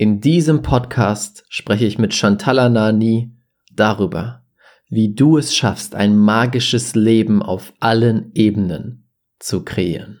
In diesem Podcast spreche ich mit Shantala Nani darüber, wie du es schaffst, ein magisches Leben auf allen Ebenen zu kreieren.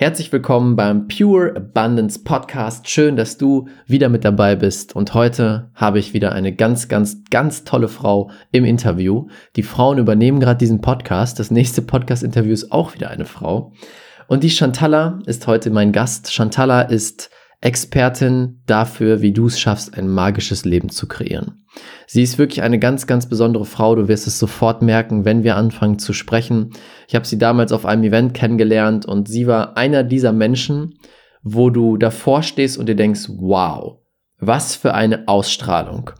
Herzlich willkommen beim Pure Abundance Podcast. Schön, dass du wieder mit dabei bist. Und heute habe ich wieder eine ganz, ganz, ganz tolle Frau im Interview. Die Frauen übernehmen gerade diesen Podcast. Das nächste Podcast-Interview ist auch wieder eine Frau. Und die Chantala ist heute mein Gast. Chantala ist Expertin dafür, wie du es schaffst, ein magisches Leben zu kreieren. Sie ist wirklich eine ganz, ganz besondere Frau. Du wirst es sofort merken, wenn wir anfangen zu sprechen. Ich habe sie damals auf einem Event kennengelernt und sie war einer dieser Menschen, wo du davor stehst und dir denkst, wow, was für eine Ausstrahlung.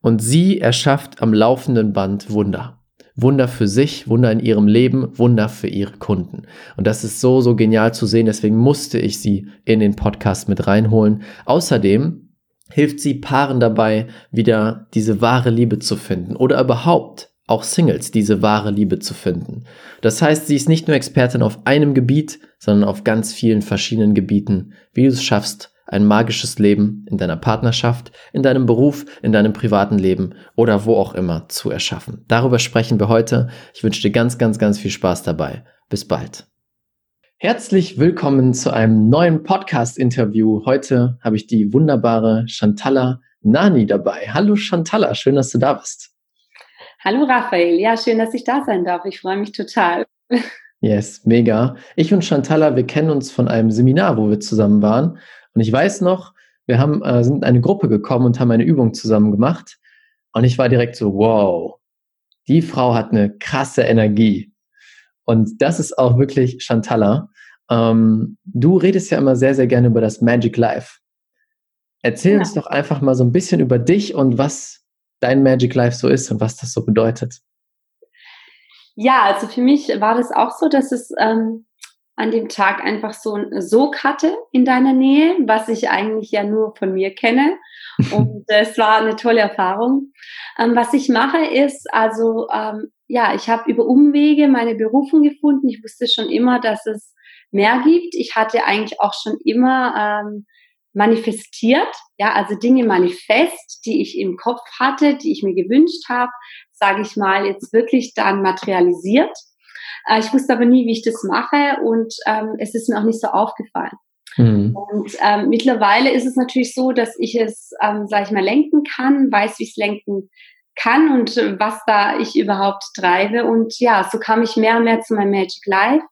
Und sie erschafft am laufenden Band Wunder. Wunder für sich, Wunder in ihrem Leben, Wunder für ihre Kunden. Und das ist so, so genial zu sehen. Deswegen musste ich sie in den Podcast mit reinholen. Außerdem hilft sie Paaren dabei, wieder diese wahre Liebe zu finden oder überhaupt auch Singles diese wahre Liebe zu finden. Das heißt, sie ist nicht nur Expertin auf einem Gebiet, sondern auf ganz vielen verschiedenen Gebieten, wie du es schaffst, ein magisches Leben in deiner Partnerschaft, in deinem Beruf, in deinem privaten Leben oder wo auch immer zu erschaffen. Darüber sprechen wir heute. Ich wünsche dir ganz, ganz, ganz viel Spaß dabei. Bis bald. Herzlich willkommen zu einem neuen Podcast-Interview. Heute habe ich die wunderbare Chantala Nani dabei. Hallo Chantala, schön, dass du da bist. Hallo Raphael, ja, schön, dass ich da sein darf. Ich freue mich total. Yes, mega. Ich und Chantala, wir kennen uns von einem Seminar, wo wir zusammen waren. Und ich weiß noch, wir haben, äh, sind in eine Gruppe gekommen und haben eine Übung zusammen gemacht. Und ich war direkt so, wow, die Frau hat eine krasse Energie. Und das ist auch wirklich Chantala. Ähm, du redest ja immer sehr, sehr gerne über das Magic Life. Erzähl ja. uns doch einfach mal so ein bisschen über dich und was dein Magic Life so ist und was das so bedeutet. Ja, also für mich war das auch so, dass es ähm, an dem Tag einfach so ein Sog hatte in deiner Nähe, was ich eigentlich ja nur von mir kenne. Und es war eine tolle Erfahrung. Ähm, was ich mache ist, also ähm, ja, ich habe über Umwege meine Berufung gefunden. Ich wusste schon immer, dass es mehr gibt. Ich hatte eigentlich auch schon immer ähm, manifestiert, ja, also Dinge manifest, die ich im Kopf hatte, die ich mir gewünscht habe, sage ich mal, jetzt wirklich dann materialisiert. Äh, ich wusste aber nie, wie ich das mache und ähm, es ist mir auch nicht so aufgefallen. Mhm. Und ähm, mittlerweile ist es natürlich so, dass ich es, ähm, sage ich mal, lenken kann, weiß, wie ich es lenken kann und äh, was da ich überhaupt treibe. Und ja, so kam ich mehr und mehr zu meinem Magic Life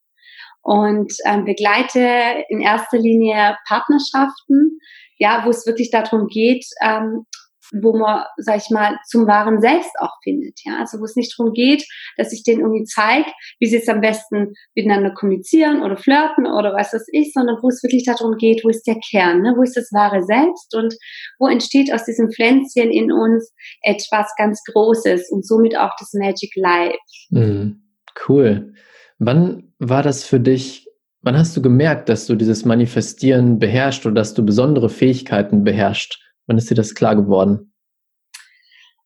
und ähm, begleite in erster Linie Partnerschaften, ja, wo es wirklich darum geht, ähm, wo man, sag ich mal, zum wahren Selbst auch findet. Ja, also wo es nicht darum geht, dass ich denen irgendwie zeige, wie sie jetzt am besten miteinander kommunizieren oder flirten oder was das ist, sondern wo es wirklich darum geht, wo ist der Kern, ne? wo ist das wahre Selbst und wo entsteht aus diesem Pflänzchen in uns etwas ganz Großes und somit auch das Magic Life. Mhm. Cool. Wann war das für dich Wann hast du gemerkt, dass du dieses Manifestieren beherrscht oder dass du besondere Fähigkeiten beherrscht? Wann ist dir das klar geworden?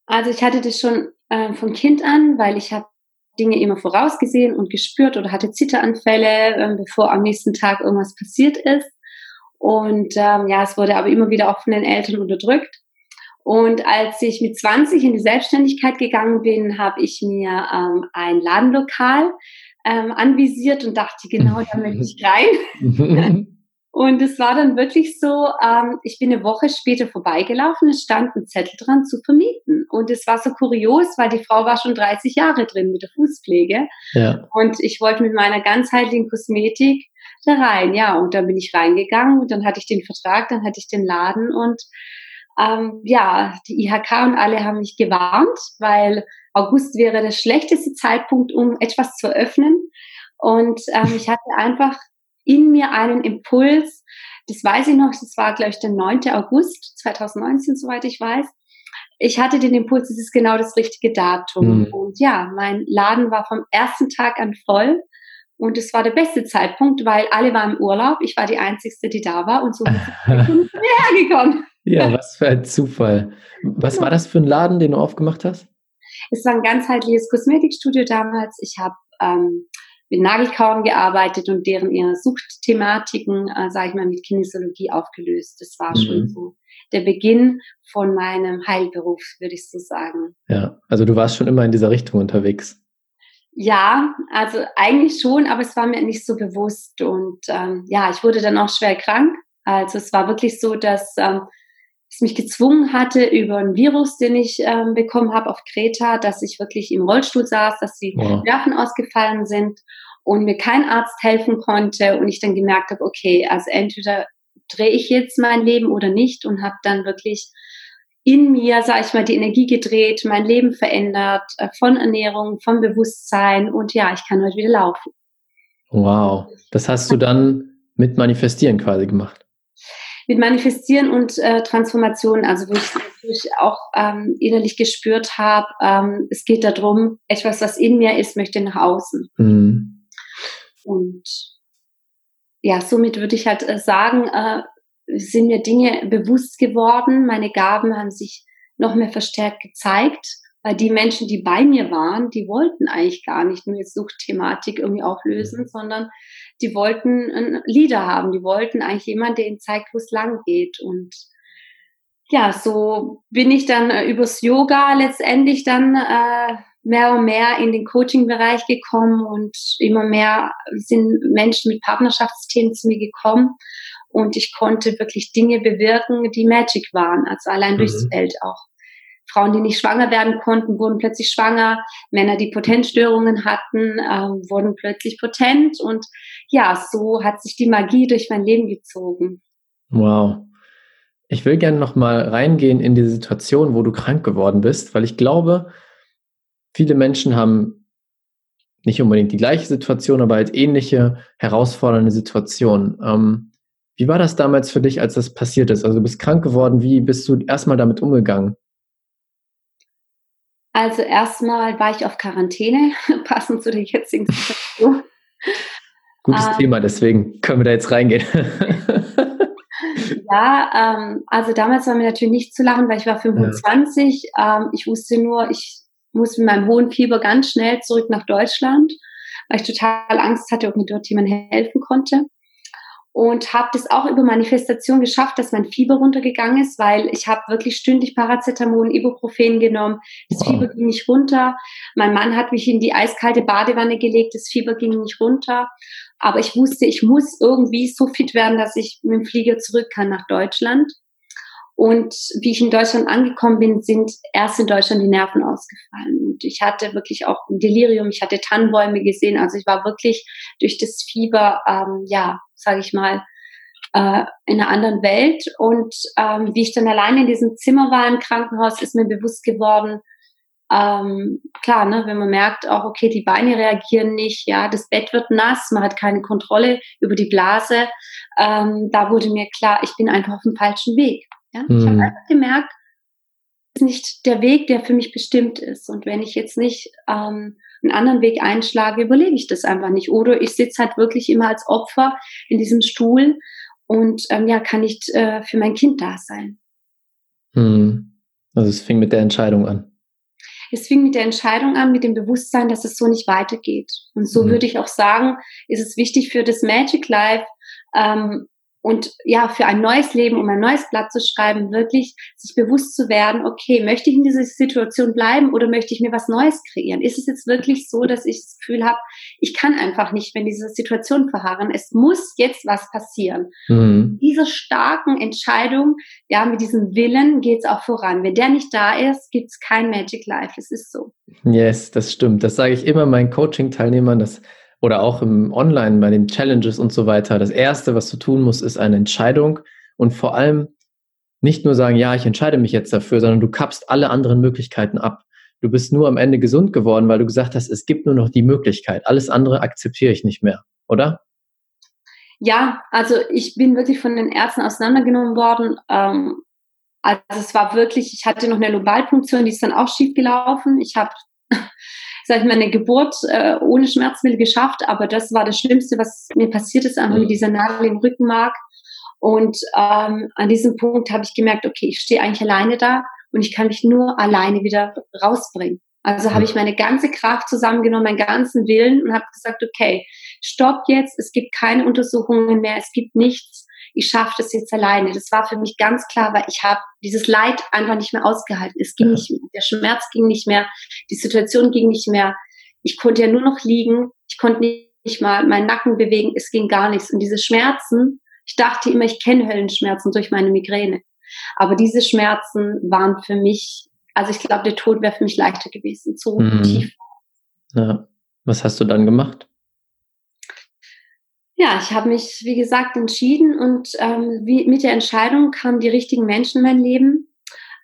Also ich hatte das schon äh, von Kind an, weil ich habe Dinge immer vorausgesehen und gespürt oder hatte Zitteranfälle, äh, bevor am nächsten Tag irgendwas passiert ist. Und ähm, ja, es wurde aber immer wieder auch von den Eltern unterdrückt. Und als ich mit 20 in die Selbstständigkeit gegangen bin, habe ich mir ähm, ein Ladenlokal ähm, anvisiert und dachte, genau da möchte ich rein. Und es war dann wirklich so, ähm, ich bin eine Woche später vorbeigelaufen, es stand ein Zettel dran zu vermieten. Und es war so kurios, weil die Frau war schon 30 Jahre drin mit der Fußpflege. Ja. Und ich wollte mit meiner ganzheitlichen Kosmetik da rein. Ja, und dann bin ich reingegangen und dann hatte ich den Vertrag, dann hatte ich den Laden und ähm, ja, die IHK und alle haben mich gewarnt, weil August wäre der schlechteste Zeitpunkt, um etwas zu öffnen. Und ähm, ich hatte einfach in mir einen Impuls, das weiß ich noch, das war, glaube ich, der 9. August 2019, soweit ich weiß. Ich hatte den Impuls, es ist genau das richtige Datum. Mhm. Und ja, mein Laden war vom ersten Tag an voll. Und es war der beste Zeitpunkt, weil alle waren im Urlaub. Ich war die Einzige, die da war und so ist es hergekommen. Ja, was für ein Zufall. Was war das für ein Laden, den du aufgemacht hast? Es war ein ganzheitliches Kosmetikstudio damals. Ich habe ähm, mit Nagelkauern gearbeitet und deren ihre Suchtthematiken, äh, sage ich mal, mit Kinesiologie aufgelöst. Das war mhm. schon so der Beginn von meinem Heilberuf, würde ich so sagen. Ja, also du warst schon immer in dieser Richtung unterwegs. Ja, also eigentlich schon, aber es war mir nicht so bewusst. Und ähm, ja, ich wurde dann auch schwer krank. Also es war wirklich so, dass ähm, es mich gezwungen hatte über ein Virus, den ich ähm, bekommen habe auf Kreta, dass ich wirklich im Rollstuhl saß, dass die wow. Nerven ausgefallen sind und mir kein Arzt helfen konnte und ich dann gemerkt habe, okay, also entweder drehe ich jetzt mein Leben oder nicht und habe dann wirklich in mir, sage ich mal, die Energie gedreht, mein Leben verändert, äh, von Ernährung, vom Bewusstsein und ja, ich kann heute wieder laufen. Wow, das hast du dann mit Manifestieren quasi gemacht mit Manifestieren und äh, Transformation, also wo ich natürlich auch ähm, innerlich gespürt habe, ähm, es geht darum, etwas, was in mir ist, möchte nach außen. Mhm. Und ja, somit würde ich halt äh, sagen, äh, sind mir Dinge bewusst geworden, meine Gaben haben sich noch mehr verstärkt gezeigt, weil die Menschen, die bei mir waren, die wollten eigentlich gar nicht nur jetzt Suchtthematik irgendwie auflösen, sondern die wollten einen Leader haben, die wollten eigentlich jemanden, der ihnen zeigt, wo es lang geht. Und ja, so bin ich dann äh, übers Yoga letztendlich dann äh, mehr und mehr in den Coaching-Bereich gekommen und immer mehr sind Menschen mit Partnerschaftsthemen zu mir gekommen und ich konnte wirklich Dinge bewirken, die Magic waren, also allein mhm. durchs Feld auch. Frauen, die nicht schwanger werden konnten, wurden plötzlich schwanger. Männer, die Potenzstörungen hatten, äh, wurden plötzlich potent. Und ja, so hat sich die Magie durch mein Leben gezogen. Wow. Ich will gerne noch mal reingehen in die Situation, wo du krank geworden bist, weil ich glaube, viele Menschen haben nicht unbedingt die gleiche Situation, aber halt ähnliche herausfordernde Situationen. Ähm, wie war das damals für dich, als das passiert ist? Also du bist krank geworden. Wie bist du erstmal damit umgegangen? Also erstmal war ich auf Quarantäne, passend zu der jetzigen Situation. Gutes ähm, Thema, deswegen können wir da jetzt reingehen. ja, ähm, also damals war mir natürlich nicht zu lachen, weil ich war 25. Ja. Ähm, ich wusste nur, ich muss mit meinem hohen Fieber ganz schnell zurück nach Deutschland, weil ich total Angst hatte, ob mir dort jemand helfen konnte und habe das auch über Manifestation geschafft, dass mein Fieber runtergegangen ist, weil ich habe wirklich stündlich Paracetamol und Ibuprofen genommen. Das wow. Fieber ging nicht runter. Mein Mann hat mich in die eiskalte Badewanne gelegt. Das Fieber ging nicht runter. Aber ich wusste, ich muss irgendwie so fit werden, dass ich mit dem Flieger zurück kann nach Deutschland. Und wie ich in Deutschland angekommen bin, sind erst in Deutschland die Nerven ausgefallen. Und ich hatte wirklich auch ein Delirium. Ich hatte Tannenbäume gesehen. Also ich war wirklich durch das Fieber, ähm, ja, sage ich mal, äh, in einer anderen Welt. Und ähm, wie ich dann alleine in diesem Zimmer war im Krankenhaus, ist mir bewusst geworden, ähm, klar, ne, wenn man merkt, auch okay, die Beine reagieren nicht, ja, das Bett wird nass, man hat keine Kontrolle über die Blase, ähm, da wurde mir klar, ich bin einfach auf dem falschen Weg. Ja? Mhm. Ich habe einfach gemerkt, das ist nicht der Weg, der für mich bestimmt ist. Und wenn ich jetzt nicht ähm, einen anderen Weg einschlage, überlebe ich das einfach nicht. Oder ich sitze halt wirklich immer als Opfer in diesem Stuhl und ähm, ja, kann nicht äh, für mein Kind da sein. Hm. Also es fing mit der Entscheidung an. Es fing mit der Entscheidung an, mit dem Bewusstsein, dass es so nicht weitergeht. Und so hm. würde ich auch sagen, ist es wichtig für das Magic Life, ähm, und ja, für ein neues Leben, um ein neues Blatt zu schreiben, wirklich sich bewusst zu werden, okay, möchte ich in dieser Situation bleiben oder möchte ich mir was Neues kreieren? Ist es jetzt wirklich so, dass ich das Gefühl habe, ich kann einfach nicht mehr in dieser Situation verharren. Es muss jetzt was passieren. Mhm. Diese starken Entscheidung, ja, mit diesem Willen geht es auch voran. Wenn der nicht da ist, gibt es kein Magic Life. Es ist so. Yes, das stimmt. Das sage ich immer meinen Coaching-Teilnehmern, dass oder auch im Online bei den Challenges und so weiter. Das erste, was du tun musst, ist eine Entscheidung und vor allem nicht nur sagen, ja, ich entscheide mich jetzt dafür, sondern du kappst alle anderen Möglichkeiten ab. Du bist nur am Ende gesund geworden, weil du gesagt hast, es gibt nur noch die Möglichkeit. Alles andere akzeptiere ich nicht mehr, oder? Ja, also ich bin wirklich von den Ärzten auseinandergenommen worden. Ähm, also es war wirklich, ich hatte noch eine Lobalpunktion, die ist dann auch schief gelaufen. Ich habe, sag ich mal, eine Geburt äh, ohne Schmerzmittel geschafft, aber das war das Schlimmste, was mir passiert ist, einfach mit dieser Nadel im Rückenmark. Und ähm, an diesem Punkt habe ich gemerkt, okay, ich stehe eigentlich alleine da und ich kann mich nur alleine wieder rausbringen. Also habe ich meine ganze Kraft zusammengenommen, meinen ganzen Willen und habe gesagt, okay, stopp jetzt, es gibt keine Untersuchungen mehr, es gibt nichts, ich schaffe das jetzt alleine. Das war für mich ganz klar, weil ich habe dieses Leid einfach nicht mehr ausgehalten. Es ging nicht mehr, der Schmerz ging nicht mehr, die Situation ging nicht mehr. Ich konnte ja nur noch liegen, ich konnte nicht mal meinen Nacken bewegen, es ging gar nichts. Und diese Schmerzen, ich dachte immer, ich kenne Höllenschmerzen durch meine Migräne. Aber diese Schmerzen waren für mich also ich glaube, der Tod wäre für mich leichter gewesen, so mhm. tief. Ja. Was hast du dann gemacht? Ja, ich habe mich, wie gesagt, entschieden und ähm, wie, mit der Entscheidung kamen die richtigen Menschen in mein Leben.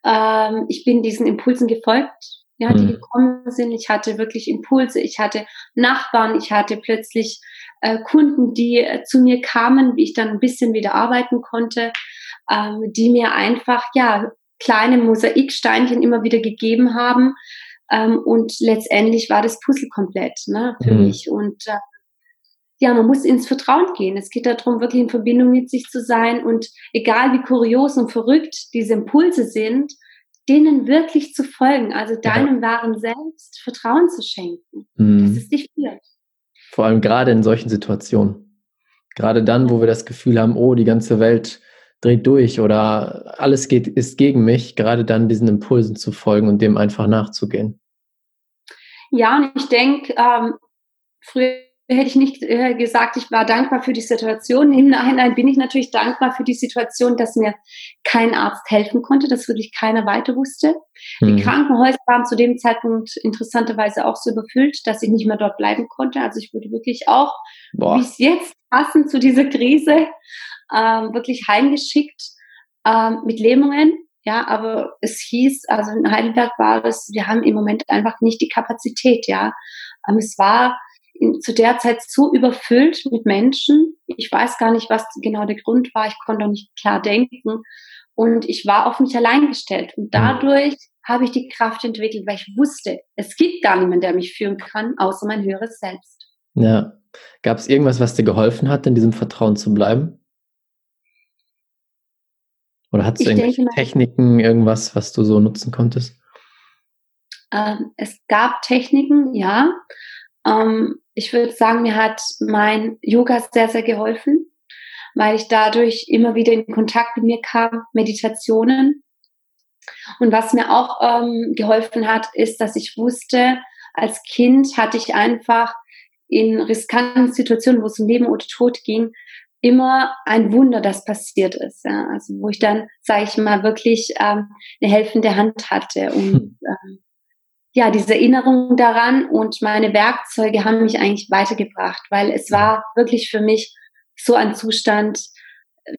Ähm, ich bin diesen Impulsen gefolgt, ja, die mhm. gekommen sind. Ich hatte wirklich Impulse, ich hatte Nachbarn, ich hatte plötzlich äh, Kunden, die äh, zu mir kamen, wie ich dann ein bisschen wieder arbeiten konnte, ähm, die mir einfach, ja, kleine Mosaiksteinchen immer wieder gegeben haben. Ähm, und letztendlich war das Puzzle komplett ne, für mhm. mich. Und äh, ja, man muss ins Vertrauen gehen. Es geht darum, wirklich in Verbindung mit sich zu sein und egal wie kurios und verrückt diese Impulse sind, denen wirklich zu folgen, also deinem ja. wahren Selbst Vertrauen zu schenken, mhm. dass es dich führt. Vor allem gerade in solchen Situationen. Gerade dann, wo wir das Gefühl haben, oh, die ganze Welt dreht durch oder alles geht, ist gegen mich, gerade dann diesen Impulsen zu folgen und dem einfach nachzugehen. Ja, und ich denke, ähm, früher hätte ich nicht äh, gesagt, ich war dankbar für die Situation. Im Nachhinein bin ich natürlich dankbar für die Situation, dass mir kein Arzt helfen konnte, dass wirklich keiner weiter wusste. Hm. Die Krankenhäuser waren zu dem Zeitpunkt interessanterweise auch so überfüllt, dass ich nicht mehr dort bleiben konnte. Also ich wurde wirklich auch, wie es jetzt passend zu dieser Krise, ähm, wirklich heimgeschickt ähm, mit Lähmungen. Ja, aber es hieß, also in Heidelberg war es, wir haben im Moment einfach nicht die Kapazität, ja. Ähm, es war zu der Zeit so überfüllt mit Menschen. Ich weiß gar nicht, was genau der Grund war. Ich konnte auch nicht klar denken. Und ich war auf mich allein gestellt. Und mhm. dadurch habe ich die Kraft entwickelt, weil ich wusste, es gibt gar niemanden, der mich führen kann, außer mein höheres Selbst. Ja. Gab es irgendwas, was dir geholfen hat, in diesem Vertrauen zu bleiben? Oder hast du irgendwelche denke, Techniken, irgendwas, was du so nutzen konntest? Ähm, es gab Techniken, ja. Ähm, ich würde sagen, mir hat mein Yoga sehr, sehr geholfen, weil ich dadurch immer wieder in Kontakt mit mir kam, Meditationen. Und was mir auch ähm, geholfen hat, ist, dass ich wusste, als Kind hatte ich einfach in riskanten Situationen, wo es um Leben oder Tod ging, immer ein Wunder, das passiert ist. Ja? Also wo ich dann, sage ich mal, wirklich ähm, eine helfende Hand hatte und hm. ähm, ja, diese Erinnerung daran und meine Werkzeuge haben mich eigentlich weitergebracht, weil es war wirklich für mich so ein Zustand,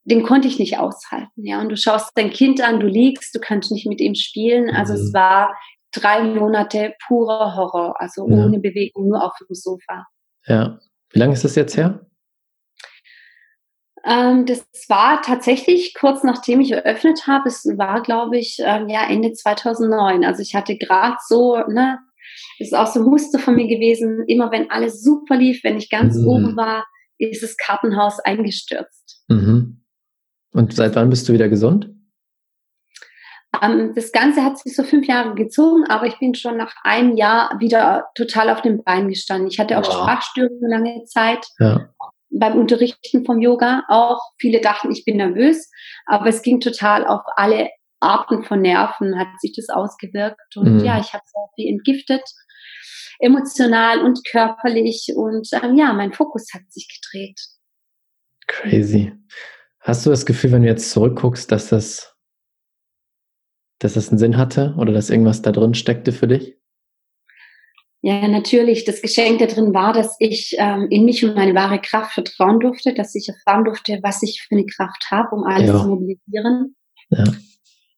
den konnte ich nicht aushalten. Ja, und du schaust dein Kind an, du liegst, du kannst nicht mit ihm spielen. Also mhm. es war drei Monate purer Horror, also ja. ohne Bewegung, nur auf dem Sofa. Ja. Wie lange ist das jetzt her? Ähm, das war tatsächlich kurz nachdem ich eröffnet habe. Es war, glaube ich, ähm, ja Ende 2009. Also ich hatte gerade so, ne, das ist auch so ein Muster von mir gewesen. Immer wenn alles super lief, wenn ich ganz mhm. oben war, ist das Kartenhaus eingestürzt. Mhm. Und seit wann bist du wieder gesund? Ähm, das Ganze hat sich so fünf Jahre gezogen, aber ich bin schon nach einem Jahr wieder total auf den Beinen gestanden. Ich hatte auch wow. Sprachstörungen lange Zeit, ja beim Unterrichten vom Yoga auch. Viele dachten, ich bin nervös, aber es ging total auf alle Arten von Nerven, hat sich das ausgewirkt. Und mhm. ja, ich habe sehr viel entgiftet, emotional und körperlich. Und ähm, ja, mein Fokus hat sich gedreht. Crazy. Hast du das Gefühl, wenn du jetzt zurückguckst, dass das, dass das einen Sinn hatte oder dass irgendwas da drin steckte für dich? Ja, natürlich. Das Geschenk da drin war, dass ich ähm, in mich und meine wahre Kraft vertrauen durfte, dass ich erfahren durfte, was ich für eine Kraft habe, um alles ja. zu mobilisieren. Ja.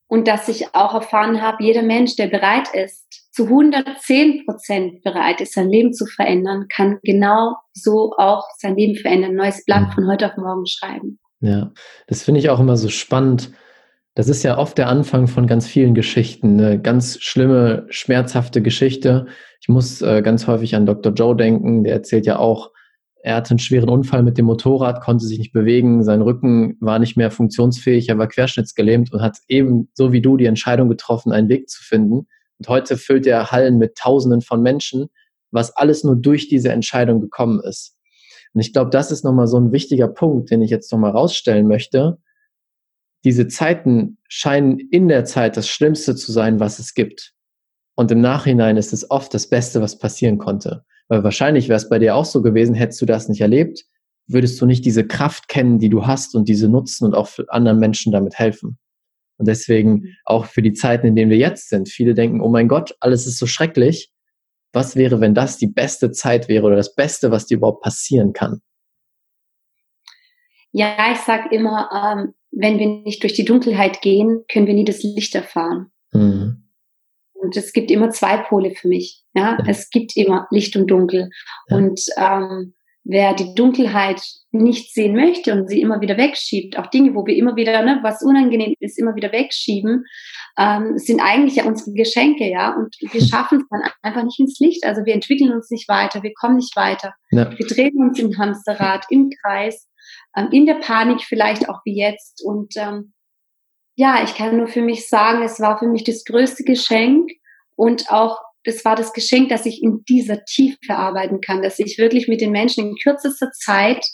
und dass ich auch erfahren habe, jeder Mensch, der bereit ist, zu 110 Prozent bereit ist, sein Leben zu verändern, kann genau so auch sein Leben verändern, ein neues Blatt mhm. von heute auf morgen schreiben. Ja, das finde ich auch immer so spannend. Das ist ja oft der Anfang von ganz vielen Geschichten, eine ganz schlimme, schmerzhafte Geschichte. Ich muss äh, ganz häufig an Dr. Joe denken, der erzählt ja auch, er hatte einen schweren Unfall mit dem Motorrad, konnte sich nicht bewegen, sein Rücken war nicht mehr funktionsfähig, er war querschnittsgelähmt und hat eben so wie du die Entscheidung getroffen, einen Weg zu finden. Und heute füllt er Hallen mit Tausenden von Menschen, was alles nur durch diese Entscheidung gekommen ist. Und ich glaube, das ist nochmal so ein wichtiger Punkt, den ich jetzt nochmal rausstellen möchte. Diese Zeiten scheinen in der Zeit das Schlimmste zu sein, was es gibt. Und im Nachhinein ist es oft das Beste, was passieren konnte. Weil wahrscheinlich wäre es bei dir auch so gewesen, hättest du das nicht erlebt, würdest du nicht diese Kraft kennen, die du hast und diese nutzen und auch anderen Menschen damit helfen. Und deswegen auch für die Zeiten, in denen wir jetzt sind. Viele denken, oh mein Gott, alles ist so schrecklich. Was wäre, wenn das die beste Zeit wäre oder das Beste, was dir überhaupt passieren kann? Ja, ich sage immer, ähm, wenn wir nicht durch die Dunkelheit gehen, können wir nie das Licht erfahren. Mhm. Und es gibt immer zwei Pole für mich. Ja, es gibt immer Licht und Dunkel. Ja. Und ähm, wer die Dunkelheit nicht sehen möchte und sie immer wieder wegschiebt, auch Dinge, wo wir immer wieder, ne, was unangenehm ist, immer wieder wegschieben, ähm, sind eigentlich ja unsere Geschenke, ja. Und wir schaffen es dann einfach nicht ins Licht. Also wir entwickeln uns nicht weiter, wir kommen nicht weiter. Ja. Wir drehen uns im Hamsterrad, im Kreis, ähm, in der Panik vielleicht auch wie jetzt. Und ähm, ja, ich kann nur für mich sagen, es war für mich das größte Geschenk und auch das war das Geschenk, dass ich in dieser Tiefe arbeiten kann, dass ich wirklich mit den Menschen in kürzester Zeit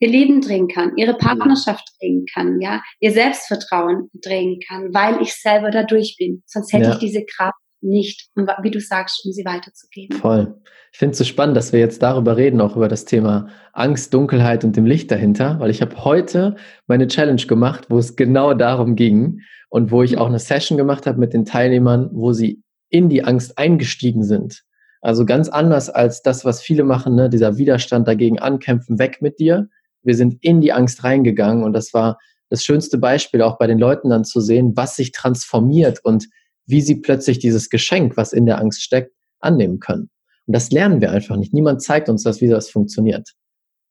ihr Leben drehen kann, ihre Partnerschaft drehen kann, ja, ihr Selbstvertrauen drehen kann, weil ich selber da durch bin. Sonst hätte ja. ich diese Kraft nicht, um, wie du sagst, um sie weiterzugeben. Voll. Ich finde es so spannend, dass wir jetzt darüber reden, auch über das Thema Angst, Dunkelheit und dem Licht dahinter, weil ich habe heute meine Challenge gemacht, wo es genau darum ging und wo ich auch eine Session gemacht habe mit den Teilnehmern, wo sie in die Angst eingestiegen sind. Also ganz anders als das, was viele machen, ne? dieser Widerstand dagegen ankämpfen, weg mit dir. Wir sind in die Angst reingegangen und das war das schönste Beispiel auch bei den Leuten dann zu sehen, was sich transformiert und wie sie plötzlich dieses Geschenk, was in der Angst steckt, annehmen können. Und das lernen wir einfach nicht. Niemand zeigt uns das, wie das funktioniert.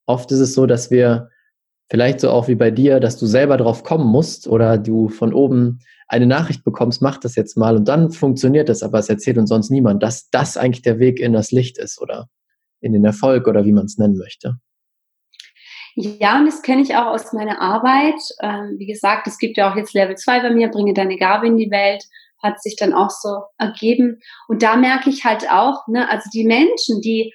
Oft ist es so, dass wir vielleicht so auch wie bei dir, dass du selber drauf kommen musst oder du von oben eine Nachricht bekommst, mach das jetzt mal und dann funktioniert das, aber es erzählt uns sonst niemand, dass das eigentlich der Weg in das Licht ist oder in den Erfolg oder wie man es nennen möchte. Ja, und das kenne ich auch aus meiner Arbeit. Ähm, wie gesagt, es gibt ja auch jetzt Level 2 bei mir, bringe deine Gabe in die Welt hat sich dann auch so ergeben. Und da merke ich halt auch, ne, also die Menschen, die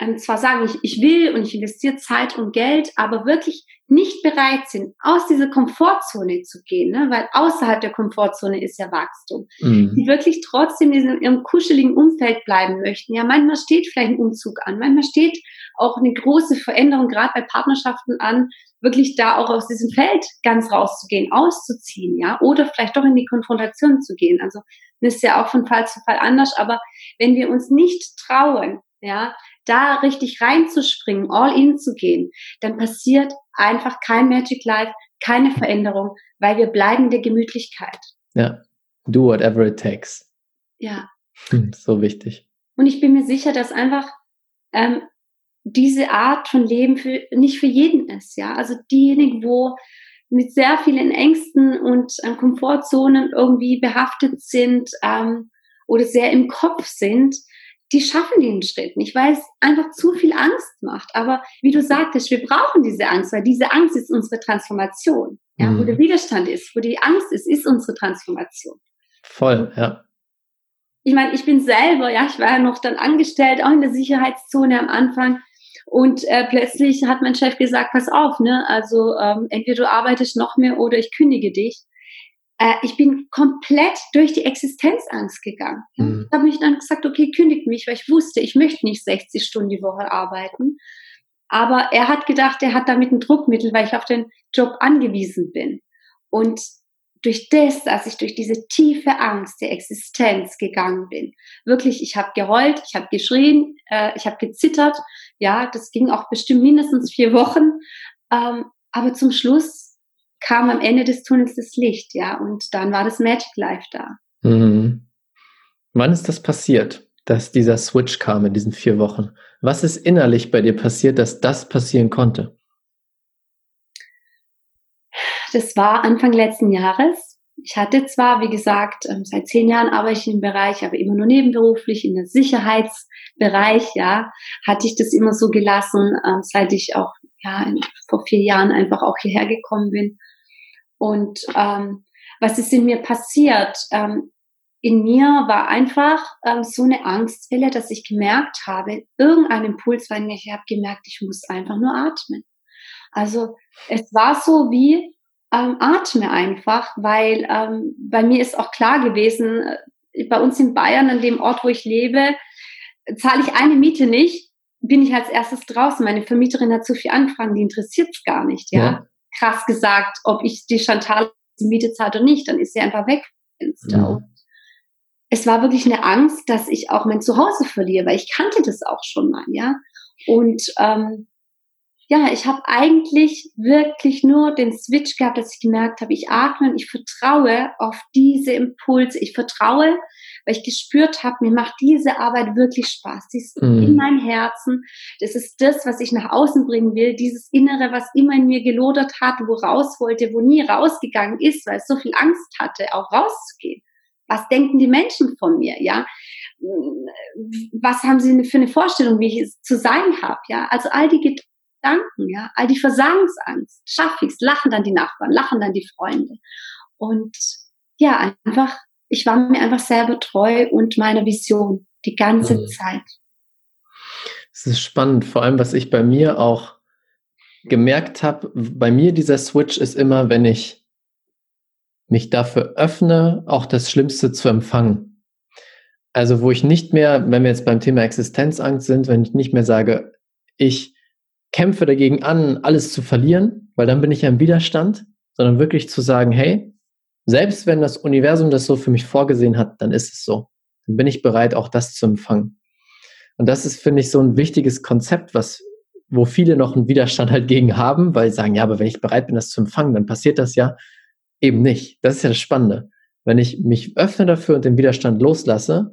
ähm, zwar sagen, ich, ich will und ich investiere Zeit und Geld, aber wirklich nicht bereit sind, aus dieser Komfortzone zu gehen, ne? weil außerhalb der Komfortzone ist ja Wachstum, mhm. die wirklich trotzdem in ihrem kuscheligen Umfeld bleiben möchten. Ja, manchmal steht vielleicht ein Umzug an, manchmal steht auch eine große Veränderung, gerade bei Partnerschaften an, wirklich da auch aus diesem Feld ganz rauszugehen, auszuziehen, ja, oder vielleicht doch in die Konfrontation zu gehen. Also das ist ja auch von Fall zu Fall anders, aber wenn wir uns nicht trauen, ja, da richtig reinzuspringen, all in zu gehen, dann passiert einfach kein Magic Life, keine Veränderung, weil wir bleiben in der Gemütlichkeit. Ja, do whatever it takes. Ja. So wichtig. Und ich bin mir sicher, dass einfach ähm, diese Art von Leben für, nicht für jeden ist, ja. Also diejenigen, wo mit sehr vielen Ängsten und ähm, Komfortzonen irgendwie behaftet sind ähm, oder sehr im Kopf sind, die schaffen den Schritt nicht, weil es einfach zu viel Angst macht. Aber wie du sagtest, wir brauchen diese Angst, weil diese Angst ist unsere Transformation. Ja, mhm. Wo der Widerstand ist, wo die Angst ist, ist unsere Transformation. Voll, ja. Ich meine, ich bin selber, ja, ich war ja noch dann angestellt, auch in der Sicherheitszone am Anfang. Und äh, plötzlich hat mein Chef gesagt, pass auf, ne, also ähm, entweder du arbeitest noch mehr oder ich kündige dich. Äh, ich bin komplett durch die Existenzangst gegangen. Mhm. Ich habe mich dann gesagt, okay, kündigt mich, weil ich wusste, ich möchte nicht 60 Stunden die Woche arbeiten. Aber er hat gedacht, er hat damit ein Druckmittel, weil ich auf den Job angewiesen bin. Und durch das, dass ich durch diese tiefe Angst der Existenz gegangen bin, wirklich, ich habe geheult, ich habe geschrien, äh, ich habe gezittert, ja, das ging auch bestimmt mindestens vier Wochen, ähm, aber zum Schluss kam am Ende des Tunnels das Licht, ja, und dann war das Magic Life da. Mhm. Wann ist das passiert, dass dieser Switch kam in diesen vier Wochen? Was ist innerlich bei dir passiert, dass das passieren konnte? Das war Anfang letzten Jahres. Ich hatte zwar, wie gesagt, ähm, seit zehn Jahren arbeite ich im Bereich, aber immer nur nebenberuflich in der Sicherheitsbereich, ja, hatte ich das immer so gelassen, ähm, seit ich auch, ja, vor vier Jahren einfach auch hierher gekommen bin. Und ähm, was ist in mir passiert? Ähm, in mir war einfach ähm, so eine Angstwelle, dass ich gemerkt habe, irgendein Impuls war in mir, ich habe gemerkt, ich muss einfach nur atmen. Also es war so wie ähm, atme einfach, weil ähm, bei mir ist auch klar gewesen, äh, bei uns in Bayern, an dem Ort, wo ich lebe, zahle ich eine Miete nicht, bin ich als erstes draußen. Meine Vermieterin hat zu viel Anfragen, die interessiert es gar nicht, ja? ja. Krass gesagt, ob ich die Chantal die Miete zahlt oder nicht, dann ist sie einfach weg. Ja. Es war wirklich eine Angst, dass ich auch mein Zuhause verliere, weil ich kannte das auch schon mal, ja. Und ähm, ja, ich habe eigentlich wirklich nur den Switch gehabt, dass ich gemerkt habe, ich atme und ich vertraue auf diese Impulse. Ich vertraue, weil ich gespürt habe, mir macht diese Arbeit wirklich Spaß. Sie ist mm. in meinem Herzen. Das ist das, was ich nach außen bringen will. Dieses Innere, was immer in mir gelodert hat, wo raus wollte, wo nie rausgegangen ist, weil es so viel Angst hatte, auch rauszugehen. Was denken die Menschen von mir? Ja, was haben sie für eine Vorstellung, wie ich es zu sein habe? Ja, also all die Gedanken, ja, all die Versagensangst, schaffe ich es, lachen dann die Nachbarn, lachen dann die Freunde. Und ja, einfach, ich war mir einfach selber treu und meiner Vision die ganze mhm. Zeit. Es ist spannend, vor allem, was ich bei mir auch gemerkt habe, bei mir dieser Switch ist immer, wenn ich mich dafür öffne, auch das Schlimmste zu empfangen. Also wo ich nicht mehr, wenn wir jetzt beim Thema Existenzangst sind, wenn ich nicht mehr sage, ich kämpfe dagegen an, alles zu verlieren, weil dann bin ich ja im Widerstand, sondern wirklich zu sagen, hey, selbst wenn das Universum das so für mich vorgesehen hat, dann ist es so. Dann bin ich bereit, auch das zu empfangen. Und das ist, finde ich, so ein wichtiges Konzept, was, wo viele noch einen Widerstand halt gegen haben, weil sie sagen, ja, aber wenn ich bereit bin, das zu empfangen, dann passiert das ja eben nicht. Das ist ja das Spannende. Wenn ich mich öffne dafür und den Widerstand loslasse,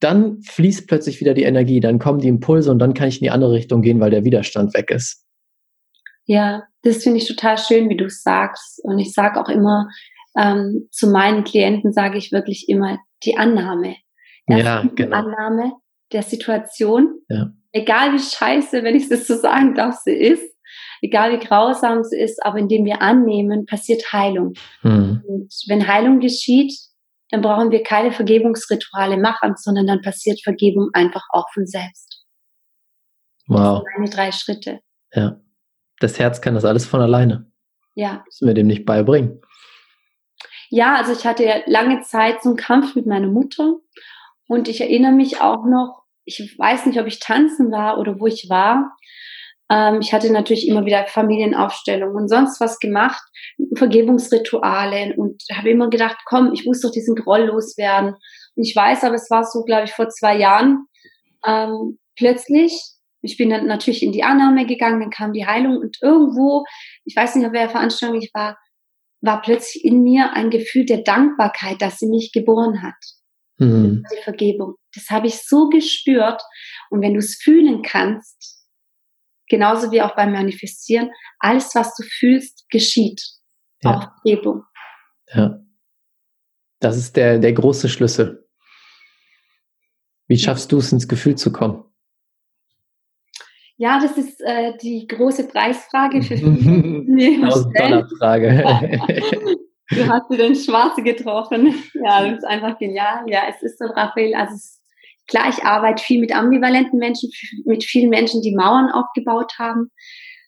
dann fließt plötzlich wieder die Energie, dann kommen die Impulse und dann kann ich in die andere Richtung gehen, weil der Widerstand weg ist. Ja, das finde ich total schön, wie du es sagst. Und ich sage auch immer, ähm, zu meinen Klienten sage ich wirklich immer die Annahme. Erst ja, genau. Die Annahme der Situation. Ja. Egal wie scheiße, wenn ich das so sagen darf, sie ist. Egal wie grausam sie ist, aber indem wir annehmen, passiert Heilung. Hm. Und wenn Heilung geschieht, dann brauchen wir keine Vergebungsrituale machen, sondern dann passiert Vergebung einfach auch von selbst. Wow. Das sind meine drei Schritte. Ja. Das Herz kann das alles von alleine. Ja. Müssen wir dem nicht beibringen. Ja, also ich hatte ja lange Zeit so einen Kampf mit meiner Mutter und ich erinnere mich auch noch, ich weiß nicht, ob ich tanzen war oder wo ich war. Ähm, ich hatte natürlich immer wieder Familienaufstellungen und sonst was gemacht, Vergebungsrituale und habe immer gedacht, komm, ich muss doch diesen Groll loswerden. Und ich weiß, aber es war so, glaube ich, vor zwei Jahren, ähm, plötzlich, ich bin dann natürlich in die Annahme gegangen, dann kam die Heilung und irgendwo, ich weiß nicht, auf welcher Veranstaltung ich war, war plötzlich in mir ein Gefühl der Dankbarkeit, dass sie mich geboren hat. Mhm. Die Vergebung. Das habe ich so gespürt. Und wenn du es fühlen kannst, genauso wie auch beim Manifestieren, alles, was du fühlst, geschieht. Ja. Auch Vergebung. Ja. Das ist der, der große Schlüssel. Wie schaffst du es, ins Gefühl zu kommen? Ja, das ist äh, die große Preisfrage für viele. Frage. du hast dir den Schwarze getroffen. Ja, das ist einfach genial. Ja, es ist so, Raphael, also es Klar, ich arbeite viel mit ambivalenten Menschen, mit vielen Menschen, die Mauern aufgebaut haben.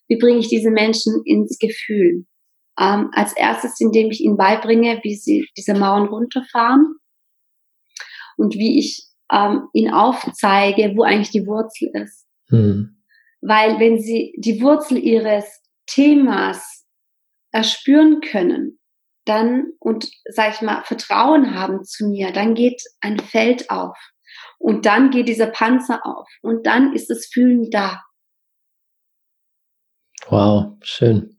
Wie bringe ich diese Menschen ins Gefühl? Ähm, als erstes, indem ich ihnen beibringe, wie sie diese Mauern runterfahren und wie ich ähm, ihnen aufzeige, wo eigentlich die Wurzel ist. Hm. Weil wenn sie die Wurzel ihres Themas erspüren können, dann und sag ich mal Vertrauen haben zu mir, dann geht ein Feld auf. Und dann geht dieser Panzer auf und dann ist das Fühlen da. Wow, schön.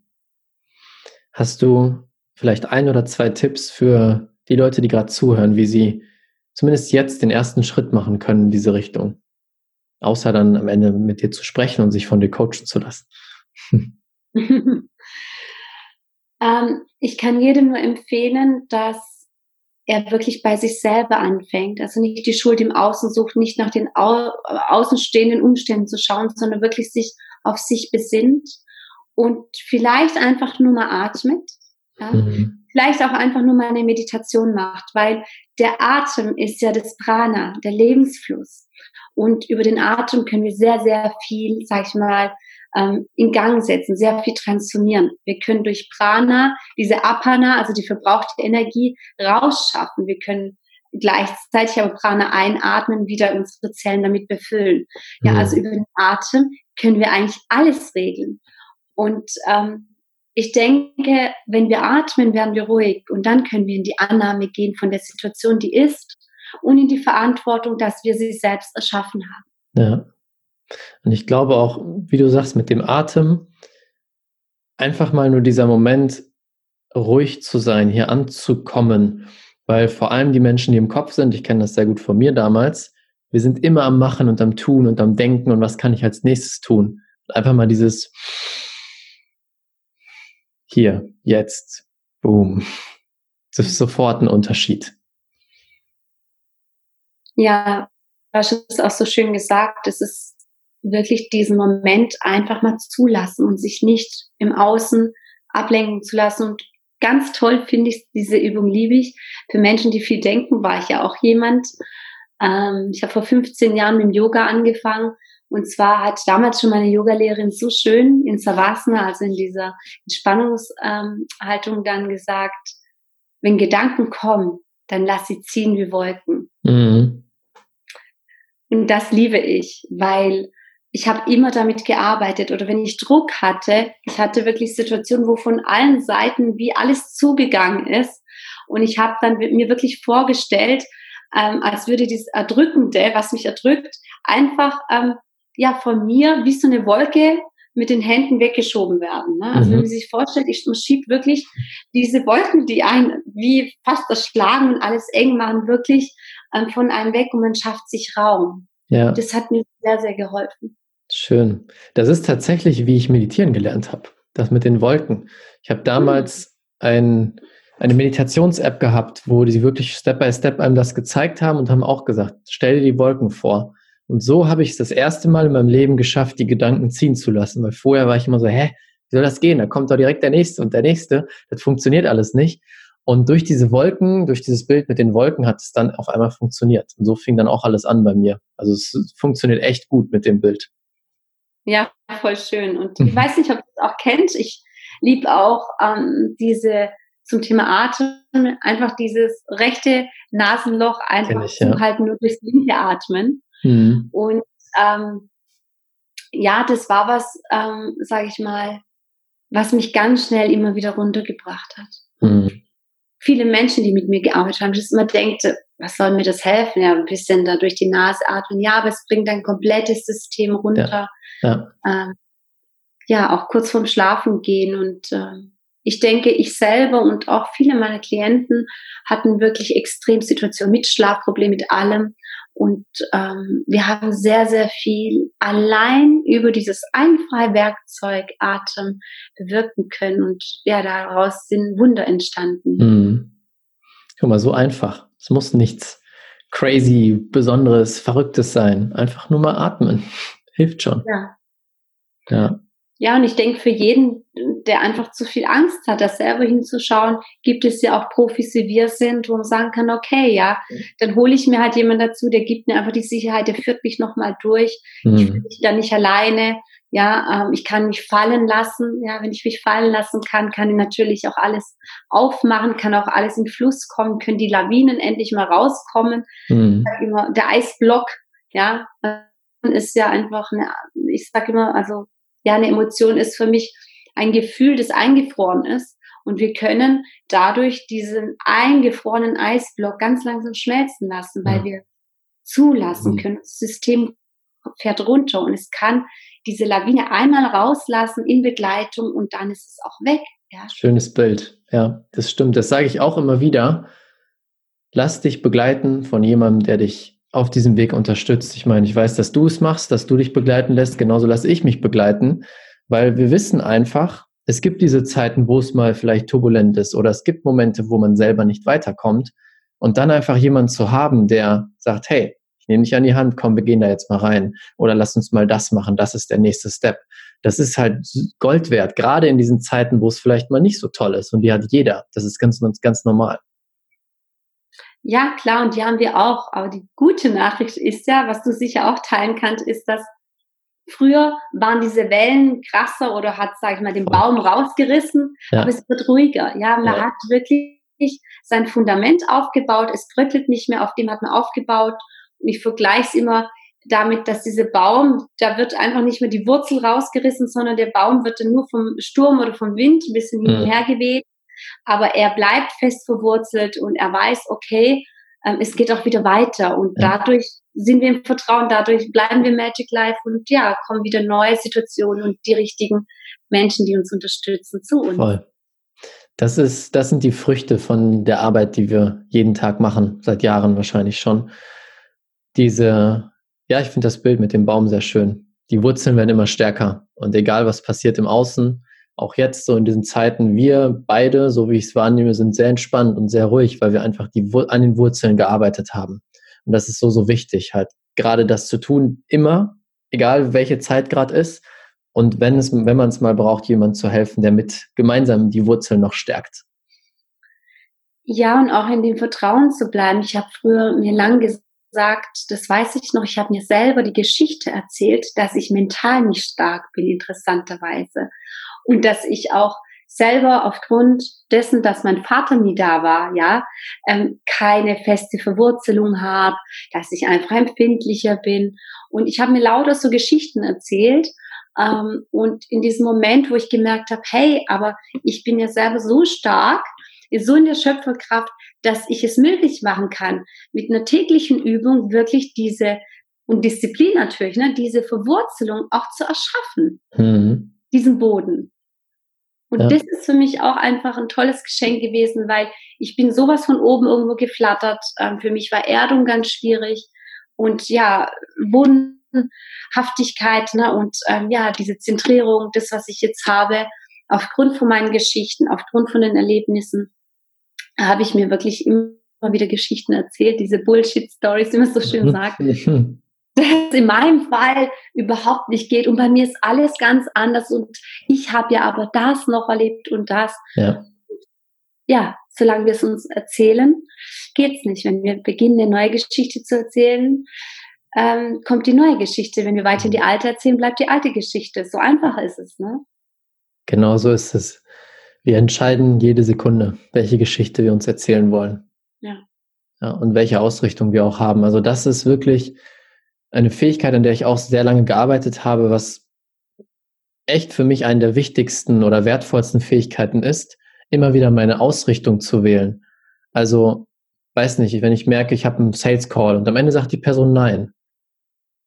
Hast du vielleicht ein oder zwei Tipps für die Leute, die gerade zuhören, wie sie zumindest jetzt den ersten Schritt machen können in diese Richtung? Außer dann am Ende mit dir zu sprechen und sich von dir coachen zu lassen. ähm, ich kann jedem nur empfehlen, dass er wirklich bei sich selber anfängt. Also nicht die Schuld im Außen sucht, nicht nach den au außenstehenden Umständen zu schauen, sondern wirklich sich auf sich besinnt und vielleicht einfach nur mal atmet. Ja? Mhm. Vielleicht auch einfach nur mal eine Meditation macht, weil der Atem ist ja das Prana, der Lebensfluss. Und über den Atem können wir sehr, sehr viel, sag ich mal, ähm, in Gang setzen, sehr viel transformieren. Wir können durch Prana diese Apana, also die verbrauchte Energie, rausschaffen. Wir können gleichzeitig aber Prana einatmen, wieder unsere Zellen damit befüllen. Ja, mhm. also über den Atem können wir eigentlich alles regeln. Und ähm, ich denke, wenn wir atmen, werden wir ruhig und dann können wir in die Annahme gehen von der Situation, die ist und in die Verantwortung, dass wir sie selbst erschaffen haben. Ja. Und ich glaube auch, wie du sagst, mit dem Atem, einfach mal nur dieser Moment, ruhig zu sein, hier anzukommen, weil vor allem die Menschen, die im Kopf sind, ich kenne das sehr gut von mir damals, wir sind immer am Machen und am Tun und am Denken und was kann ich als nächstes tun. Einfach mal dieses hier, jetzt, boom. Das ist sofort ein Unterschied. Ja, du hast es auch so schön gesagt. Es ist wirklich diesen Moment einfach mal zulassen und sich nicht im Außen ablenken zu lassen. Und ganz toll finde ich diese Übung, liebe ich. Für Menschen, die viel denken, war ich ja auch jemand. Ähm, ich habe vor 15 Jahren mit dem Yoga angefangen und zwar hat damals schon meine Yogalehrerin so schön in Savasana, also in dieser Entspannungshaltung ähm, dann gesagt, wenn Gedanken kommen, dann lass sie ziehen wie Wolken. Mhm. Und das liebe ich, weil ich habe immer damit gearbeitet oder wenn ich Druck hatte, ich hatte wirklich Situationen, wo von allen Seiten wie alles zugegangen ist und ich habe dann mir wirklich vorgestellt, ähm, als würde dieses Erdrückende, was mich erdrückt, einfach ähm, ja von mir wie so eine Wolke mit den Händen weggeschoben werden. Ne? Also mhm. wenn man sich vorstellt, ich, man schiebt wirklich diese Wolken, die einen wie fast erschlagen und alles eng machen, wirklich ähm, von einem weg und man schafft sich Raum. Ja. Das hat mir sehr, sehr geholfen. Schön. Das ist tatsächlich, wie ich meditieren gelernt habe. Das mit den Wolken. Ich habe damals ein, eine Meditations-App gehabt, wo die wirklich Step by Step einem das gezeigt haben und haben auch gesagt, stell dir die Wolken vor. Und so habe ich es das erste Mal in meinem Leben geschafft, die Gedanken ziehen zu lassen, weil vorher war ich immer so, hä, wie soll das gehen? Da kommt doch direkt der nächste und der nächste. Das funktioniert alles nicht. Und durch diese Wolken, durch dieses Bild mit den Wolken hat es dann auf einmal funktioniert. Und so fing dann auch alles an bei mir. Also es funktioniert echt gut mit dem Bild. Ja, voll schön. Und ich mhm. weiß nicht, ob ihr es auch kennt. Ich liebe auch ähm, diese zum Thema Atem, einfach dieses rechte Nasenloch einfach ich, ja. halt nur durchs linke Atmen. Mhm. Und ähm, ja, das war was, ähm, sage ich mal, was mich ganz schnell immer wieder runtergebracht hat. Mhm. Viele Menschen, die mit mir gearbeitet haben, das immer denkt, was soll mir das helfen? Ja, ein bisschen da durch die Nase atmen. Ja, aber es bringt dein komplettes System runter. Ja, ja. Ähm, ja auch kurz vorm Schlafen gehen und ähm, ich denke, ich selber und auch viele meiner Klienten hatten wirklich extrem Situationen mit Schlafproblemen, mit allem. Und ähm, wir haben sehr, sehr viel allein über dieses einfache Werkzeug Atem bewirken können. Und ja, daraus sind Wunder entstanden. Mhm. Guck mal, so einfach. Es muss nichts crazy, Besonderes, Verrücktes sein. Einfach nur mal atmen. Hilft schon. Ja. Ja. Ja, und ich denke, für jeden, der einfach zu viel Angst hat, das selber hinzuschauen, gibt es ja auch Profis, wie wir sind, wo man sagen kann, okay, ja, dann hole ich mir halt jemanden dazu, der gibt mir einfach die Sicherheit, der führt mich nochmal durch. Mhm. Ich fühle mich da nicht alleine. Ja, ähm, ich kann mich fallen lassen. Ja, wenn ich mich fallen lassen kann, kann ich natürlich auch alles aufmachen, kann auch alles in Fluss kommen, können die Lawinen endlich mal rauskommen. Mhm. Immer, der Eisblock, ja, ist ja einfach eine, ich sag immer, also ja, eine Emotion ist für mich ein Gefühl, das eingefroren ist. Und wir können dadurch diesen eingefrorenen Eisblock ganz langsam schmelzen lassen, weil ja. wir zulassen mhm. können. Das System fährt runter und es kann diese Lawine einmal rauslassen in Begleitung und dann ist es auch weg. Ja. Schönes Bild. Ja, das stimmt. Das sage ich auch immer wieder. Lass dich begleiten von jemandem, der dich auf diesem Weg unterstützt. Ich meine, ich weiß, dass du es machst, dass du dich begleiten lässt. Genauso lasse ich mich begleiten, weil wir wissen einfach, es gibt diese Zeiten, wo es mal vielleicht turbulent ist oder es gibt Momente, wo man selber nicht weiterkommt. Und dann einfach jemanden zu haben, der sagt, hey, ich nehme dich an die Hand, komm, wir gehen da jetzt mal rein. Oder lass uns mal das machen, das ist der nächste Step. Das ist halt Gold wert, gerade in diesen Zeiten, wo es vielleicht mal nicht so toll ist. Und die hat jeder. Das ist ganz, ganz normal. Ja, klar, und die haben wir auch. Aber die gute Nachricht ist ja, was du sicher auch teilen kannst, ist, dass früher waren diese Wellen krasser oder hat, sag ich mal, den Baum rausgerissen, ja. aber es wird ruhiger. Ja, man ja. hat wirklich sein Fundament aufgebaut, es bröckelt nicht mehr, auf dem hat man aufgebaut. Und ich vergleiche es immer damit, dass dieser Baum, da wird einfach nicht mehr die Wurzel rausgerissen, sondern der Baum wird dann nur vom Sturm oder vom Wind ein bisschen mhm. hin und her geweht aber er bleibt fest verwurzelt und er weiß, okay, ähm, es geht auch wieder weiter und ja. dadurch sind wir im Vertrauen, dadurch bleiben wir Magic Life und ja, kommen wieder neue Situationen und die richtigen Menschen, die uns unterstützen, zu uns. Voll. Das ist, das sind die Früchte von der Arbeit, die wir jeden Tag machen, seit Jahren wahrscheinlich schon. Diese, ja, ich finde das Bild mit dem Baum sehr schön. Die Wurzeln werden immer stärker und egal was passiert im Außen, auch jetzt so in diesen Zeiten, wir beide, so wie ich es wahrnehme, sind sehr entspannt und sehr ruhig, weil wir einfach die, an den Wurzeln gearbeitet haben. Und das ist so, so wichtig, halt gerade das zu tun, immer, egal welche Zeit gerade ist. Und wenn wenn man es mal braucht, jemand zu helfen, der mit gemeinsam die Wurzeln noch stärkt. Ja, und auch in dem Vertrauen zu bleiben. Ich habe früher mir lang gesagt, das weiß ich noch, ich habe mir selber die Geschichte erzählt, dass ich mental nicht stark bin, interessanterweise und dass ich auch selber aufgrund dessen, dass mein Vater nie da war, ja, ähm, keine feste Verwurzelung habe, dass ich einfach empfindlicher bin. Und ich habe mir lauter so Geschichten erzählt. Ähm, und in diesem Moment, wo ich gemerkt habe, hey, aber ich bin ja selber so stark, so in der Schöpferkraft, dass ich es möglich machen kann, mit einer täglichen Übung wirklich diese und Disziplin natürlich, ne, diese Verwurzelung auch zu erschaffen. Mhm. Diesen Boden. Und ja. das ist für mich auch einfach ein tolles Geschenk gewesen, weil ich bin sowas von oben irgendwo geflattert. Ähm, für mich war Erdung ganz schwierig und ja, Bodenhaftigkeit ne, und ähm, ja, diese Zentrierung, das, was ich jetzt habe, aufgrund von meinen Geschichten, aufgrund von den Erlebnissen, habe ich mir wirklich immer wieder Geschichten erzählt, diese Bullshit-Stories, wie man so schön sagt. Das in meinem Fall überhaupt nicht geht. Und bei mir ist alles ganz anders und ich habe ja aber das noch erlebt und das. Ja. ja, solange wir es uns erzählen, geht's nicht. Wenn wir beginnen, eine neue Geschichte zu erzählen, ähm, kommt die neue Geschichte. Wenn wir weiter die alte erzählen, bleibt die alte Geschichte. So einfach ist es, ne? Genau so ist es. Wir entscheiden jede Sekunde, welche Geschichte wir uns erzählen wollen. Ja. ja. Und welche Ausrichtung wir auch haben. Also das ist wirklich eine Fähigkeit, an der ich auch sehr lange gearbeitet habe, was echt für mich eine der wichtigsten oder wertvollsten Fähigkeiten ist, immer wieder meine Ausrichtung zu wählen. Also, weiß nicht, wenn ich merke, ich habe einen Sales Call und am Ende sagt die Person nein,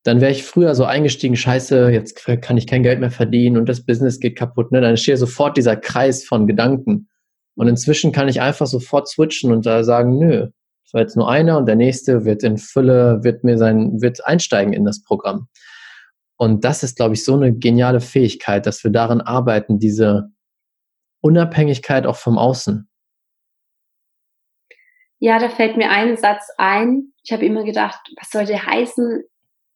dann wäre ich früher so eingestiegen, scheiße, jetzt kann ich kein Geld mehr verdienen und das Business geht kaputt. Ne? Dann entsteht sofort dieser Kreis von Gedanken. Und inzwischen kann ich einfach sofort switchen und da sagen, nö, das war jetzt nur einer und der nächste wird in Fülle, wird mir sein, wird einsteigen in das Programm. Und das ist, glaube ich, so eine geniale Fähigkeit, dass wir daran arbeiten, diese Unabhängigkeit auch vom Außen. Ja, da fällt mir ein Satz ein. Ich habe immer gedacht, was soll der heißen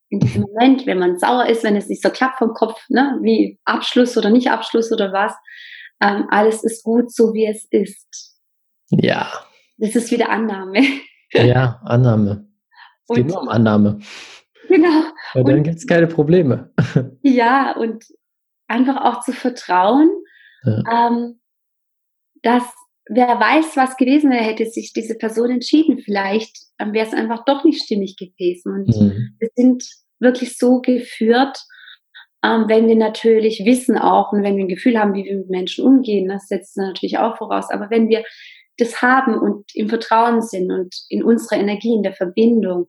in diesem Moment, wenn man sauer ist, wenn es nicht so klappt vom Kopf, ne? wie Abschluss oder nicht Abschluss oder was. Ähm, alles ist gut, so wie es ist. Ja, das ist wieder Annahme. Ja, Annahme. Es geht nur um Annahme. Genau. Weil dann gibt es keine Probleme. Ja, und einfach auch zu vertrauen, ja. ähm, dass wer weiß, was gewesen wäre, hätte sich diese Person entschieden. Vielleicht ähm, wäre es einfach doch nicht stimmig gewesen. Und mhm. wir sind wirklich so geführt, ähm, wenn wir natürlich wissen auch und wenn wir ein Gefühl haben, wie wir mit Menschen umgehen, das setzt natürlich auch voraus. Aber wenn wir das haben und im Vertrauen sind und in unserer Energie, in der Verbindung,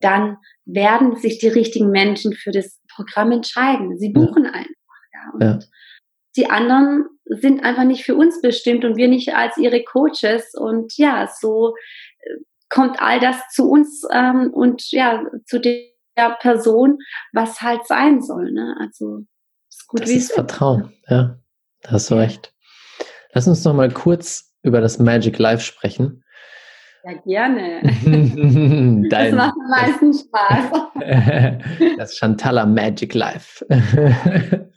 dann werden sich die richtigen Menschen für das Programm entscheiden. Sie buchen ja. einfach. Ja. Ja. die anderen sind einfach nicht für uns bestimmt und wir nicht als ihre Coaches. Und ja, so äh, kommt all das zu uns ähm, und ja, zu der Person, was halt sein soll. Ne? Also ist gut, das wie ist es Vertrauen, ja, da hast du recht. Lass uns noch mal kurz über das Magic Life sprechen. Ja, gerne. Das macht am meisten Spaß. das Chantala Magic Life.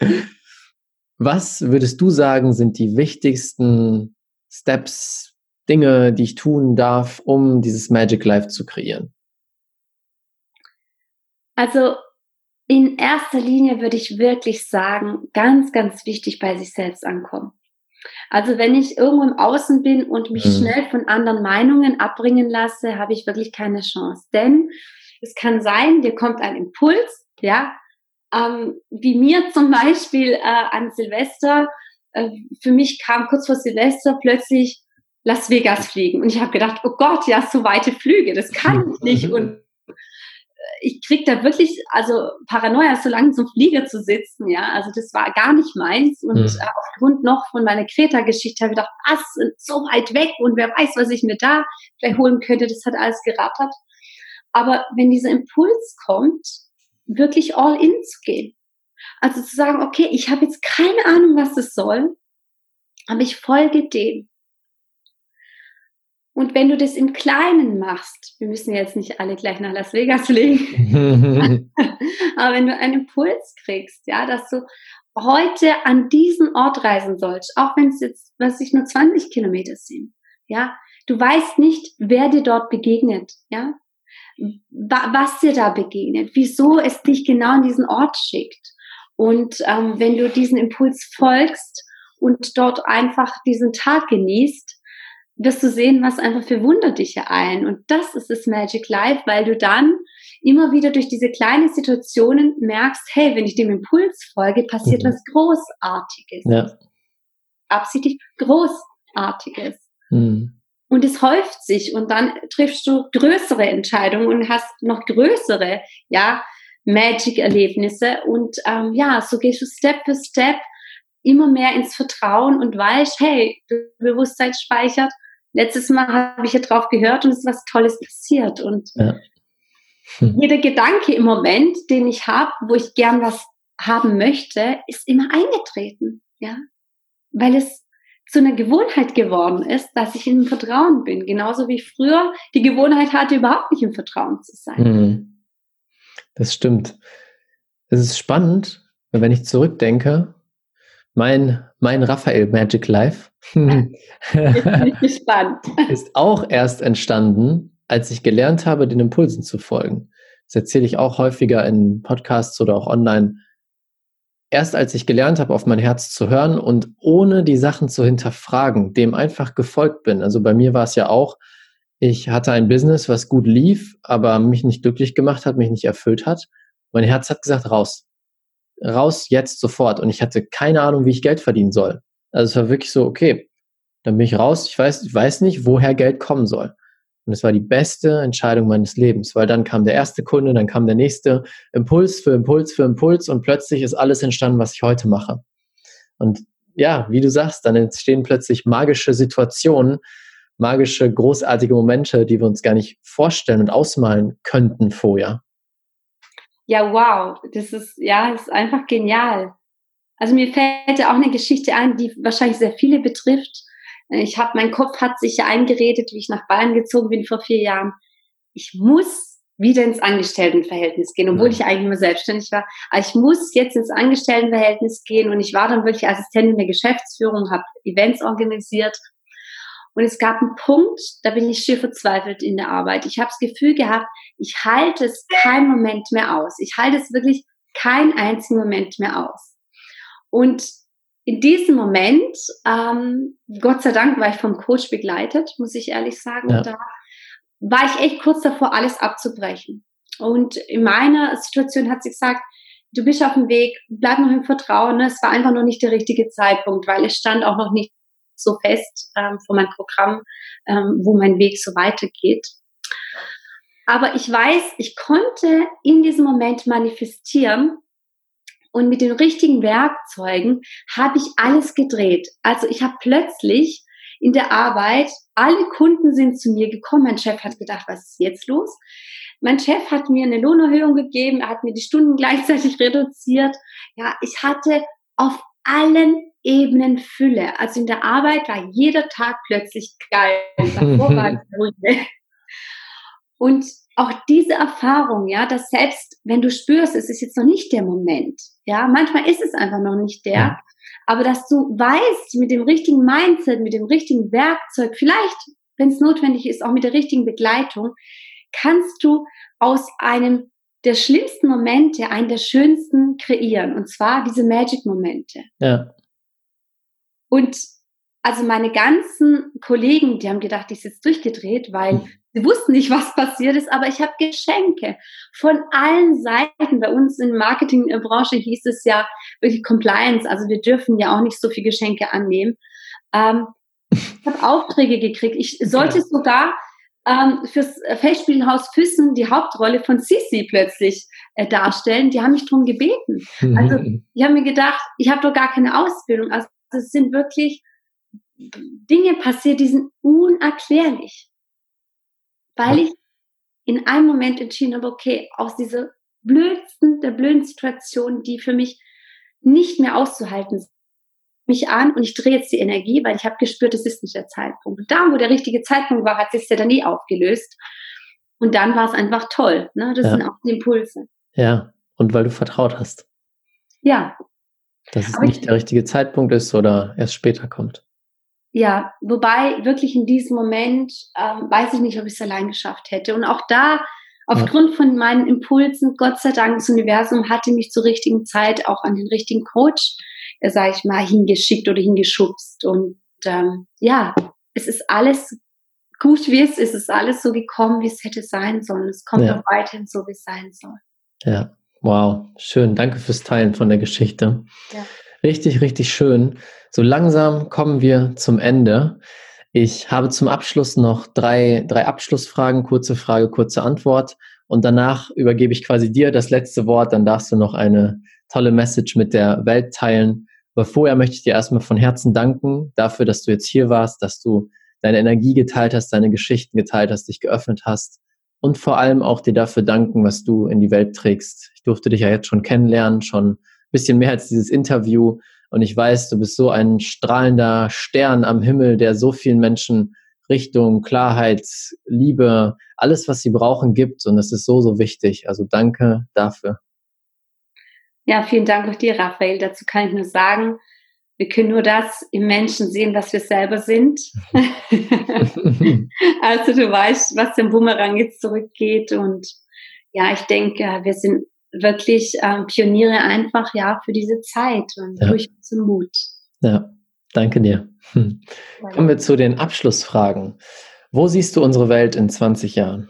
Was würdest du sagen, sind die wichtigsten Steps, Dinge, die ich tun darf, um dieses Magic Life zu kreieren? Also in erster Linie würde ich wirklich sagen, ganz, ganz wichtig bei sich selbst ankommen. Also wenn ich irgendwo im Außen bin und mich mhm. schnell von anderen Meinungen abbringen lasse, habe ich wirklich keine Chance. Denn es kann sein, dir kommt ein Impuls, ja, ähm, wie mir zum Beispiel äh, an Silvester, äh, für mich kam kurz vor Silvester plötzlich Las Vegas fliegen. Und ich habe gedacht, oh Gott, ja, so weite Flüge, das kann ich nicht. Und ich krieg da wirklich, also Paranoia, so lange zum Flieger zu sitzen, ja, also das war gar nicht meins. Und mhm. aufgrund noch von meiner Kreta-Geschichte habe ich gedacht, was, so weit weg und wer weiß, was ich mir da vielleicht holen könnte, das hat alles gerattert. Aber wenn dieser Impuls kommt, wirklich all in zu gehen. Also zu sagen, okay, ich habe jetzt keine Ahnung, was das soll, aber ich folge dem. Und wenn du das im Kleinen machst, wir müssen jetzt nicht alle gleich nach Las Vegas fliegen, aber wenn du einen Impuls kriegst, ja, dass du heute an diesen Ort reisen sollst, auch wenn es jetzt, was ich nur 20 Kilometer sind, ja, du weißt nicht, wer dir dort begegnet, ja, was dir da begegnet, wieso es dich genau an diesen Ort schickt. Und ähm, wenn du diesen Impuls folgst und dort einfach diesen Tag genießt, wirst du sehen, was einfach für Wunder dich ereilen. Und das ist das Magic Life, weil du dann immer wieder durch diese kleinen Situationen merkst, hey, wenn ich dem Impuls folge, passiert mhm. was Großartiges. Ja. Absichtlich Großartiges. Mhm. Und es häuft sich und dann triffst du größere Entscheidungen und hast noch größere, ja, Magic-Erlebnisse. Und ähm, ja, so gehst du Step für Step immer mehr ins Vertrauen und weißt, hey, Bewusstsein speichert. Letztes Mal habe ich ja drauf gehört und es ist was Tolles passiert. Und ja. hm. jeder Gedanke im Moment, den ich habe, wo ich gern was haben möchte, ist immer eingetreten. Ja, weil es zu einer Gewohnheit geworden ist, dass ich im Vertrauen bin. Genauso wie ich früher die Gewohnheit hatte, überhaupt nicht im Vertrauen zu sein. Mhm. Das stimmt. Es ist spannend, wenn ich zurückdenke, mein, mein Raphael Magic Life bin gespannt. ist auch erst entstanden, als ich gelernt habe, den Impulsen zu folgen. Das erzähle ich auch häufiger in Podcasts oder auch online, erst als ich gelernt habe, auf mein Herz zu hören und ohne die Sachen zu hinterfragen, dem einfach gefolgt bin. Also bei mir war es ja auch, ich hatte ein Business, was gut lief, aber mich nicht glücklich gemacht hat, mich nicht erfüllt hat. Mein Herz hat gesagt, raus. Raus jetzt sofort. Und ich hatte keine Ahnung, wie ich Geld verdienen soll. Also es war wirklich so, okay, dann bin ich raus. Ich weiß, ich weiß nicht, woher Geld kommen soll. Und es war die beste Entscheidung meines Lebens, weil dann kam der erste Kunde, dann kam der nächste Impuls für Impuls für Impuls und plötzlich ist alles entstanden, was ich heute mache. Und ja, wie du sagst, dann entstehen plötzlich magische Situationen, magische, großartige Momente, die wir uns gar nicht vorstellen und ausmalen könnten vorher. Ja, wow, das ist, ja, das ist einfach genial. Also mir fällt ja auch eine Geschichte ein, die wahrscheinlich sehr viele betrifft. Ich habe, mein Kopf hat sich ja eingeredet, wie ich nach Bayern gezogen bin vor vier Jahren. Ich muss wieder ins Angestelltenverhältnis gehen, obwohl ich eigentlich nur selbstständig war. Aber ich muss jetzt ins Angestelltenverhältnis gehen und ich war dann wirklich Assistentin der Geschäftsführung, habe Events organisiert. Und es gab einen Punkt, da bin ich schier verzweifelt in der Arbeit. Ich habe das Gefühl gehabt, ich halte es keinen Moment mehr aus. Ich halte es wirklich keinen einzigen Moment mehr aus. Und in diesem Moment, ähm, Gott sei Dank war ich vom Coach begleitet, muss ich ehrlich sagen. Ja. Da war ich echt kurz davor, alles abzubrechen. Und in meiner Situation hat sie gesagt, du bist auf dem Weg, bleib noch im Vertrauen. Ne? Es war einfach noch nicht der richtige Zeitpunkt, weil es stand auch noch nicht so fest ähm, vor meinem Programm, ähm, wo mein Weg so weitergeht. Aber ich weiß, ich konnte in diesem Moment manifestieren, und mit den richtigen Werkzeugen habe ich alles gedreht. Also ich habe plötzlich in der Arbeit, alle Kunden sind zu mir gekommen. Mein Chef hat gedacht, was ist jetzt los? Mein Chef hat mir eine Lohnerhöhung gegeben, er hat mir die Stunden gleichzeitig reduziert. Ja, ich hatte auf allen Ebenen Fülle. Also in der Arbeit war jeder Tag plötzlich geil. Und auch diese Erfahrung, ja, dass selbst wenn du spürst, es ist jetzt noch nicht der Moment, ja, manchmal ist es einfach noch nicht der, aber dass du weißt, mit dem richtigen Mindset, mit dem richtigen Werkzeug, vielleicht, wenn es notwendig ist, auch mit der richtigen Begleitung, kannst du aus einem der schlimmsten Momente einen der schönsten kreieren. Und zwar diese Magic-Momente. Ja. Und also meine ganzen Kollegen, die haben gedacht, ich sitze durchgedreht, weil hm. sie wussten nicht, was passiert ist, aber ich habe Geschenke von allen Seiten. Bei uns in der Marketingbranche hieß es ja wirklich Compliance, also wir dürfen ja auch nicht so viel Geschenke annehmen. Ähm, ich habe Aufträge gekriegt. Ich sollte sogar ähm, fürs Festspielhaus Füssen die Hauptrolle von Sissi plötzlich äh, darstellen. Die haben mich darum gebeten. Also die haben mir gedacht, ich habe doch gar keine Ausbildung. Also es sind wirklich Dinge passiert, die sind unerklärlich. Weil ich in einem Moment entschieden habe, okay, aus dieser blödsten, der blöden Situation, die für mich nicht mehr auszuhalten ist, mich an und ich drehe jetzt die Energie, weil ich habe gespürt, es ist nicht der Zeitpunkt. Und da, wo der richtige Zeitpunkt war, hat sich ja dann nie aufgelöst. Und dann war es einfach toll. Ne? Das ja. sind auch die Impulse. Ja, und weil du vertraut hast. Ja. Dass es Aber nicht ich, der richtige Zeitpunkt ist oder erst später kommt. Ja, wobei wirklich in diesem Moment ähm, weiß ich nicht, ob ich es allein geschafft hätte. Und auch da, aufgrund ja. von meinen Impulsen, Gott sei Dank, das Universum hatte mich zur richtigen Zeit auch an den richtigen Coach, äh, sage ich mal, hingeschickt oder hingeschubst. Und ähm, ja, es ist alles gut, wie es ist. Es ist alles so gekommen, wie es hätte sein sollen. Es kommt ja. auch weiterhin so, wie es sein soll. Ja, wow, schön. Danke fürs Teilen von der Geschichte. Ja. Richtig, richtig schön. So langsam kommen wir zum Ende. Ich habe zum Abschluss noch drei, drei Abschlussfragen, kurze Frage, kurze Antwort. Und danach übergebe ich quasi dir das letzte Wort. Dann darfst du noch eine tolle Message mit der Welt teilen. Aber vorher möchte ich dir erstmal von Herzen danken dafür, dass du jetzt hier warst, dass du deine Energie geteilt hast, deine Geschichten geteilt hast, dich geöffnet hast. Und vor allem auch dir dafür danken, was du in die Welt trägst. Ich durfte dich ja jetzt schon kennenlernen, schon ein bisschen mehr als dieses Interview. Und ich weiß, du bist so ein strahlender Stern am Himmel, der so vielen Menschen Richtung, Klarheit, Liebe, alles, was sie brauchen, gibt. Und das ist so, so wichtig. Also danke dafür. Ja, vielen Dank auch dir, Raphael. Dazu kann ich nur sagen, wir können nur das im Menschen sehen, was wir selber sind. also du weißt, was dem Bumerang jetzt zurückgeht. Und ja, ich denke, wir sind wirklich ähm, Pioniere einfach ja für diese Zeit und ja. durch zum Mut. Ja, danke dir. Hm. Kommen wir zu den Abschlussfragen. Wo siehst du unsere Welt in 20 Jahren?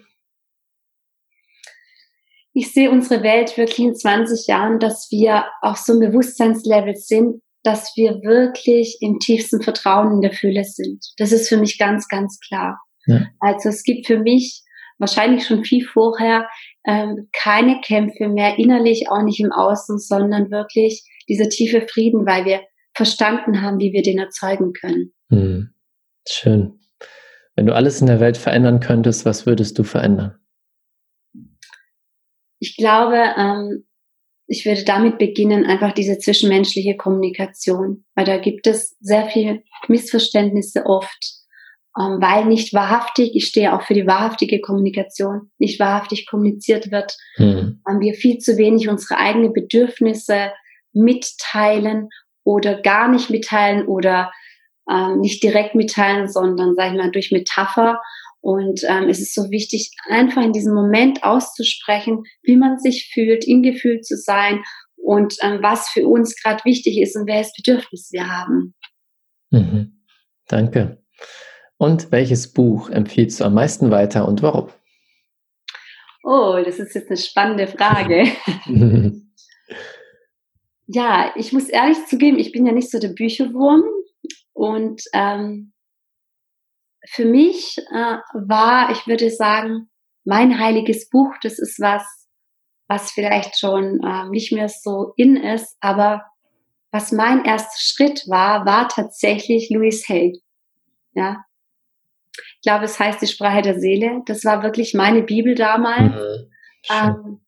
Ich sehe unsere Welt wirklich in 20 Jahren, dass wir auf so einem Bewusstseinslevel sind, dass wir wirklich im tiefsten Vertrauen in der Fülle sind. Das ist für mich ganz, ganz klar. Ja. Also es gibt für mich wahrscheinlich schon viel vorher ähm, keine Kämpfe mehr, innerlich auch nicht im Außen, sondern wirklich dieser tiefe Frieden, weil wir verstanden haben, wie wir den erzeugen können. Hm. Schön. Wenn du alles in der Welt verändern könntest, was würdest du verändern? Ich glaube, ähm, ich würde damit beginnen, einfach diese zwischenmenschliche Kommunikation, weil da gibt es sehr viel Missverständnisse oft ähm, weil nicht wahrhaftig, ich stehe auch für die wahrhaftige Kommunikation, nicht wahrhaftig kommuniziert wird, mhm. wir viel zu wenig unsere eigenen Bedürfnisse mitteilen oder gar nicht mitteilen oder ähm, nicht direkt mitteilen, sondern, sag ich mal, durch Metapher. Und ähm, es ist so wichtig, einfach in diesem Moment auszusprechen, wie man sich fühlt, im Gefühl zu sein und ähm, was für uns gerade wichtig ist und welches Bedürfnis wir haben. Mhm. Danke. Und welches Buch empfiehlst du am meisten weiter und warum? Oh, das ist jetzt eine spannende Frage. ja, ich muss ehrlich zugeben, ich bin ja nicht so der Bücherwurm und ähm, für mich äh, war, ich würde sagen, mein heiliges Buch, das ist was, was vielleicht schon äh, nicht mehr so in ist, aber was mein erster Schritt war, war tatsächlich Louis Hay. Ja. Ich glaube, es heißt die Sprache der Seele. Das war wirklich meine Bibel damals, mhm. ähm,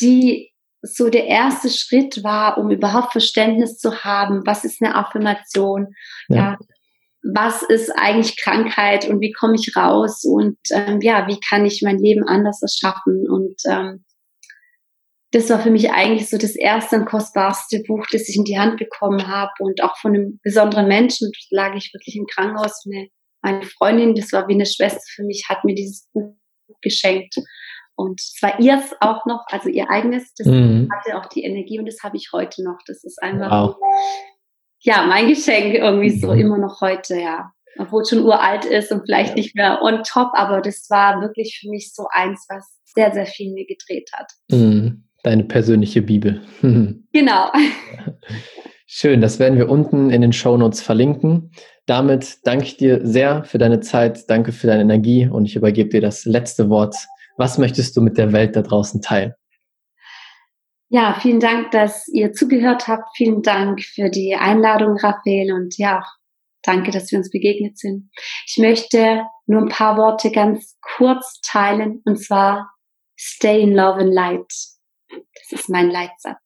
die so der erste Schritt war, um überhaupt Verständnis zu haben, was ist eine Affirmation, ja. ja was ist eigentlich Krankheit und wie komme ich raus und ähm, ja, wie kann ich mein Leben anders erschaffen und ähm, das war für mich eigentlich so das erste und kostbarste Buch, das ich in die Hand bekommen habe und auch von einem besonderen Menschen. Da lag ich wirklich im Krankenhaus. Eine, meine Freundin, das war wie eine Schwester für mich, hat mir dieses Buch geschenkt. Und zwar ihrs auch noch, also ihr eigenes, das mhm. hatte auch die Energie und das habe ich heute noch. Das ist einfach, wow. Ja, mein Geschenk irgendwie so mhm. immer noch heute, ja. Obwohl es schon uralt ist und vielleicht nicht mehr on top, aber das war wirklich für mich so eins, was sehr, sehr viel mir gedreht hat. Mhm. Deine persönliche Bibel. genau. Schön, das werden wir unten in den Show Notes verlinken. Damit danke ich dir sehr für deine Zeit, danke für deine Energie und ich übergebe dir das letzte Wort. Was möchtest du mit der Welt da draußen teilen? Ja, vielen Dank, dass ihr zugehört habt. Vielen Dank für die Einladung, Raphael. Und ja, danke, dass wir uns begegnet sind. Ich möchte nur ein paar Worte ganz kurz teilen. Und zwar, stay in love and light. Das ist mein Leitsatz.